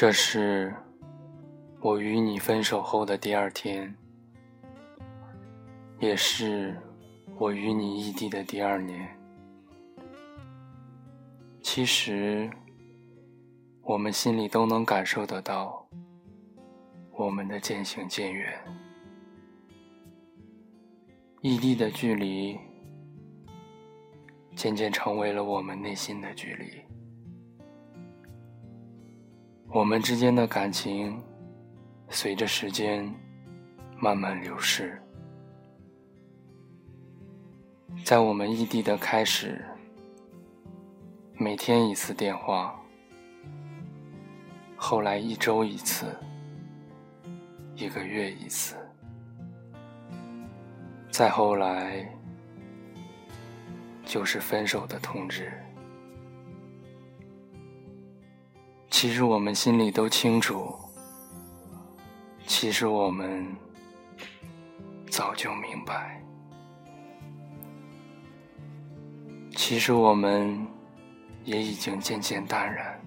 这是我与你分手后的第二天，也是我与你异地的第二年。其实，我们心里都能感受得到，我们的渐行渐远，异地的距离。渐渐成为了我们内心的距离，我们之间的感情随着时间慢慢流逝。在我们异地的开始，每天一次电话，后来一周一次，一个月一次，再后来。就是分手的通知。其实我们心里都清楚，其实我们早就明白，其实我们也已经渐渐淡然，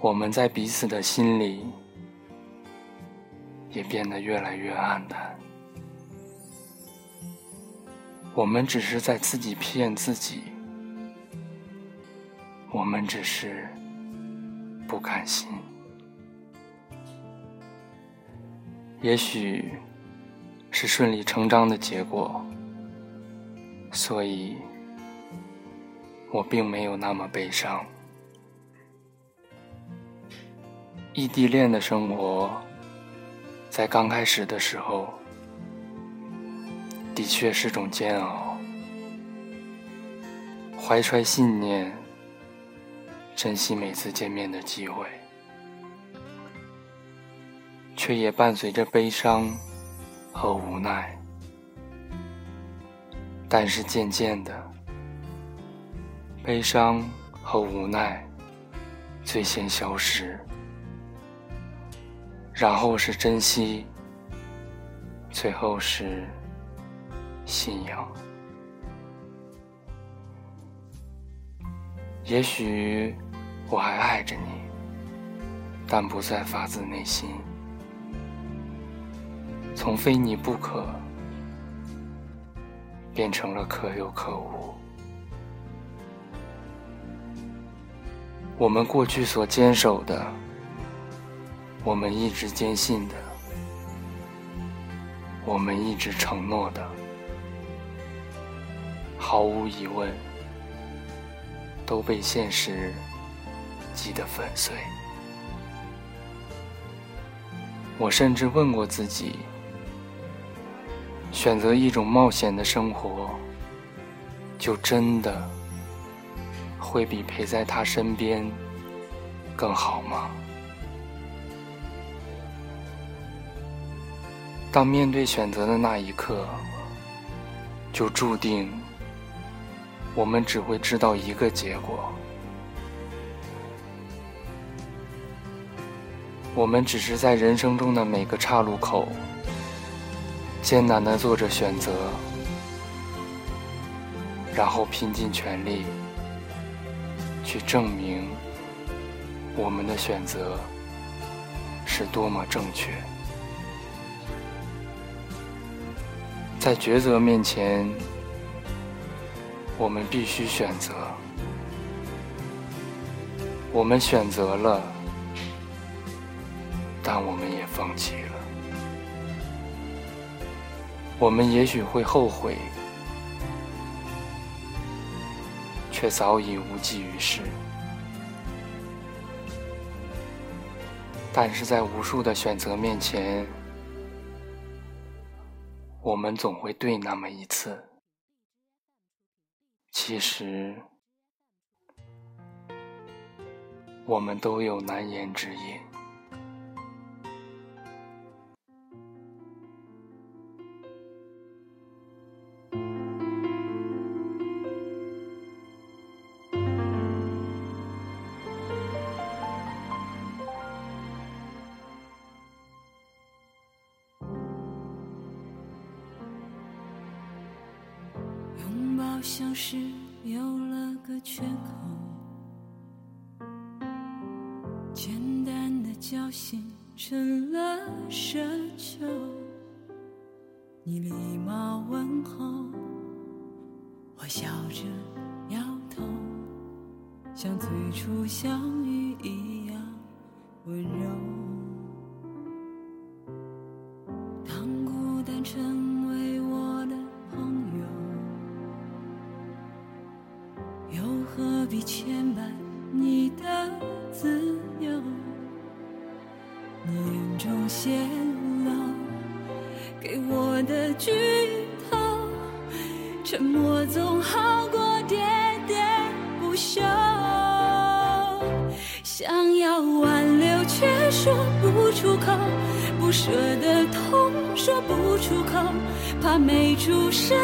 我们在彼此的心里也变得越来越暗淡。我们只是在自己骗自己，我们只是不甘心。也许是顺理成章的结果，所以我并没有那么悲伤。异地恋的生活，在刚开始的时候。的确是种煎熬，怀揣信念，珍惜每次见面的机会，却也伴随着悲伤和无奈。但是渐渐的，悲伤和无奈最先消失，然后是珍惜，最后是。信仰，也许我还爱着你，但不再发自内心。从非你不可，变成了可有可无。我们过去所坚守的，我们一直坚信的，我们一直承诺的。毫无疑问，都被现实击得粉碎。我甚至问过自己：选择一种冒险的生活，就真的会比陪在他身边更好吗？当面对选择的那一刻，就注定。我们只会知道一个结果，我们只是在人生中的每个岔路口，艰难的做着选择，然后拼尽全力去证明我们的选择是多么正确。在抉择面前。我们必须选择，我们选择了，但我们也放弃了。我们也许会后悔，却早已无济于事。但是在无数的选择面前，我们总会对那么一次。其实，我们都有难言之隐。好像是有了个缺口，简单的交心成了奢求。你礼貌问候，我笑着摇头，像最初相遇一样温柔。必牵绊你的自由？你眼中泄露给我的剧透，沉默总好过喋喋不休。想要挽留却说不出口，不舍的痛说不出口，怕没出声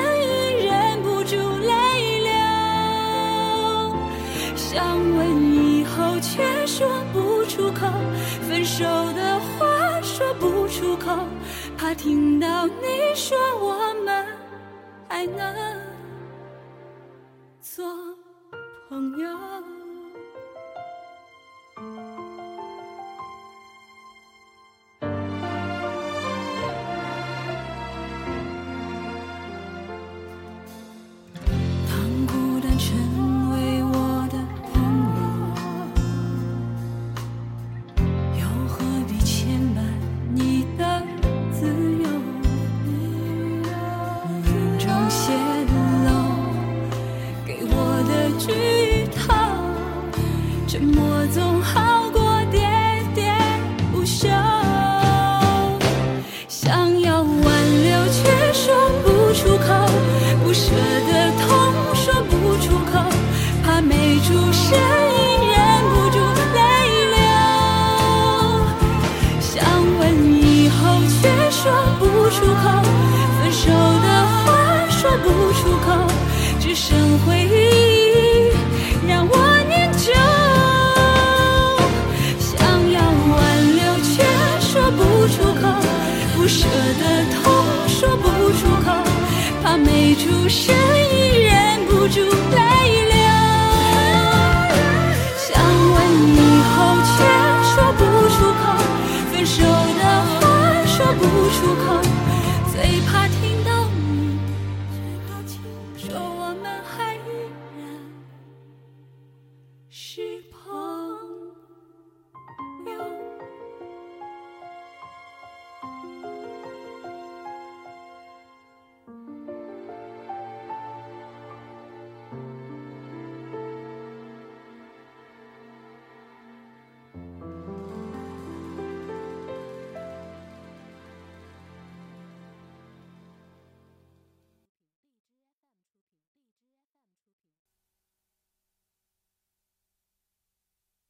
手的话说不出口，怕听到你说我们还能做朋友。剧透，沉默总好过喋喋不休。想要挽留却说不出口，不舍的痛说不出口，怕没出声音忍不住泪流。想问以后却说不出口，分手的话说不 upon